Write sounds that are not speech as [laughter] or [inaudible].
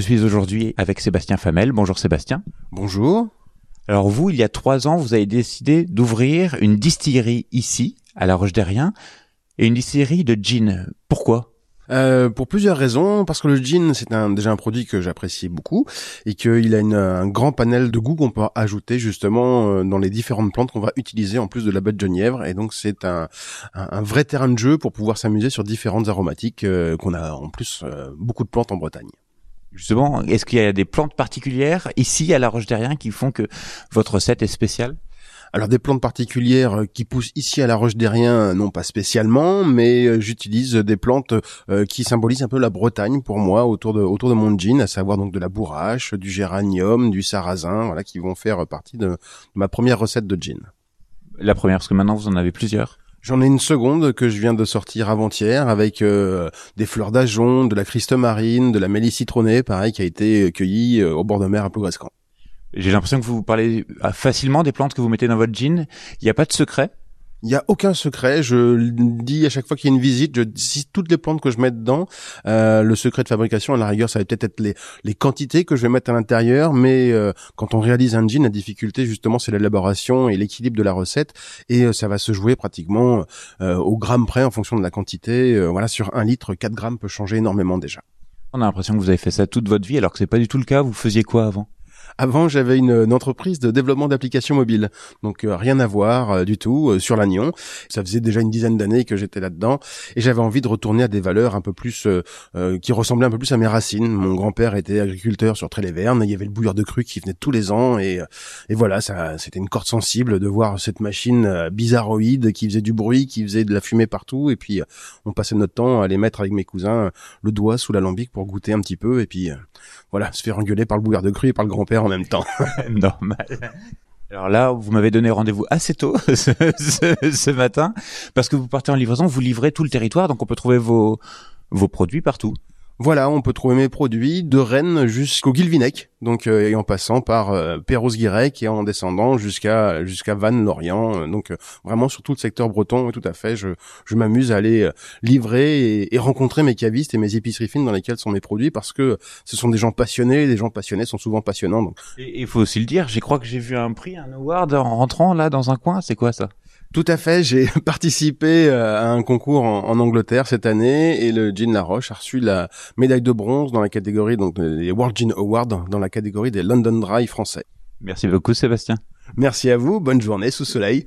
je suis aujourd'hui avec Sébastien Famel. Bonjour Sébastien. Bonjour. Alors vous, il y a trois ans, vous avez décidé d'ouvrir une distillerie ici, à La Roche derrien et une distillerie de gin. Pourquoi? Euh, pour plusieurs raisons, parce que le gin c'est un, déjà un produit que j'apprécie beaucoup et qu'il a une, un grand panel de goûts qu'on peut ajouter justement euh, dans les différentes plantes qu'on va utiliser en plus de la baie de genièvre et donc c'est un, un, vrai terrain de jeu pour pouvoir s'amuser sur différentes aromatiques euh, qu'on a en plus beaucoup de plantes en Bretagne. Justement, est-ce qu'il y a des plantes particulières ici à La Roche derrien qui font que votre recette est spéciale? Alors des plantes particulières euh, qui poussent ici à la Roche derrien non pas spécialement, mais euh, j'utilise des plantes euh, qui symbolisent un peu la Bretagne pour moi autour de autour de mon gin, à savoir donc de la bourrache, du géranium, du sarrasin, voilà, qui vont faire partie de, ma première recette de gin. La première, parce que maintenant vous en avez plusieurs. J'en ai une seconde que je viens de sortir avant-hier avec des fleurs d'ajon, de la christe marine, de la mélisse citronnée, pareil, qui a été cueillie au bord de mer à Plougrescan. J'ai l'impression que vous parlez ah, facilement des plantes que vous mettez dans votre jean. Il n'y a pas de secret il n'y a aucun secret. Je dis à chaque fois qu'il y a une visite, je dis toutes les plantes que je mets dedans. Euh, le secret de fabrication, à la rigueur, ça va peut-être être les, les quantités que je vais mettre à l'intérieur. Mais euh, quand on réalise un jean, la difficulté justement, c'est l'élaboration et l'équilibre de la recette. Et euh, ça va se jouer pratiquement euh, au gramme près en fonction de la quantité. voilà, sur un litre, 4 grammes peut changer énormément déjà. On a l'impression que vous avez fait ça toute votre vie, alors que c'est pas du tout le cas. Vous faisiez quoi avant? Avant, j'avais une, entreprise de développement d'applications mobiles, donc euh, rien à voir euh, du tout euh, sur l'Agnon. Ça faisait déjà une dizaine d'années que j'étais là-dedans. Et j'avais envie de retourner à des valeurs un peu plus qui ressemblaient un peu plus à mes racines. Mon grand-père était agriculteur sur Tréléverne, il y avait le bouilleur de cru qui venait tous les ans. Et, et voilà, ça c'était une corde sensible de voir cette machine bizarroïde qui faisait du bruit, qui faisait de la fumée partout. Et puis on passait notre temps à aller mettre avec mes cousins le doigt sous l'alambic pour goûter un petit peu. Et puis voilà, se faire engueuler par le bouilleur de cru et par le grand-père en même temps. [laughs] Normal. Alors là, vous m'avez donné rendez-vous assez tôt [laughs] ce, ce, matin parce que vous partez en livraison, vous livrez tout le territoire, donc on peut trouver vos vos produits partout. Voilà, on peut trouver mes produits de Rennes jusqu'au Guilvinec, donc euh, et en passant par euh, Perros-Guirec et en descendant jusqu'à jusqu'à Vannes, Lorient, euh, donc euh, vraiment sur tout le secteur breton. Tout à fait, je, je m'amuse à aller livrer et, et, rencontrer mes cavistes et mes épiceries fines dans lesquelles sont mes produits parce que ce sont des gens passionnés, les gens passionnés sont souvent passionnants. Donc. Et il faut aussi le dire, je crois que j'ai vu un prix, un award en rentrant là dans un coin. C'est quoi ça? Tout à fait, j'ai [laughs] participé euh, à un concours en, Angleterre cette année et le Gin La Roche a reçu la médaille de bronze dans la catégorie donc les World Gin Awards dans la catégorie des London Dry français. Merci beaucoup Sébastien. Merci à vous, bonne journée sous soleil.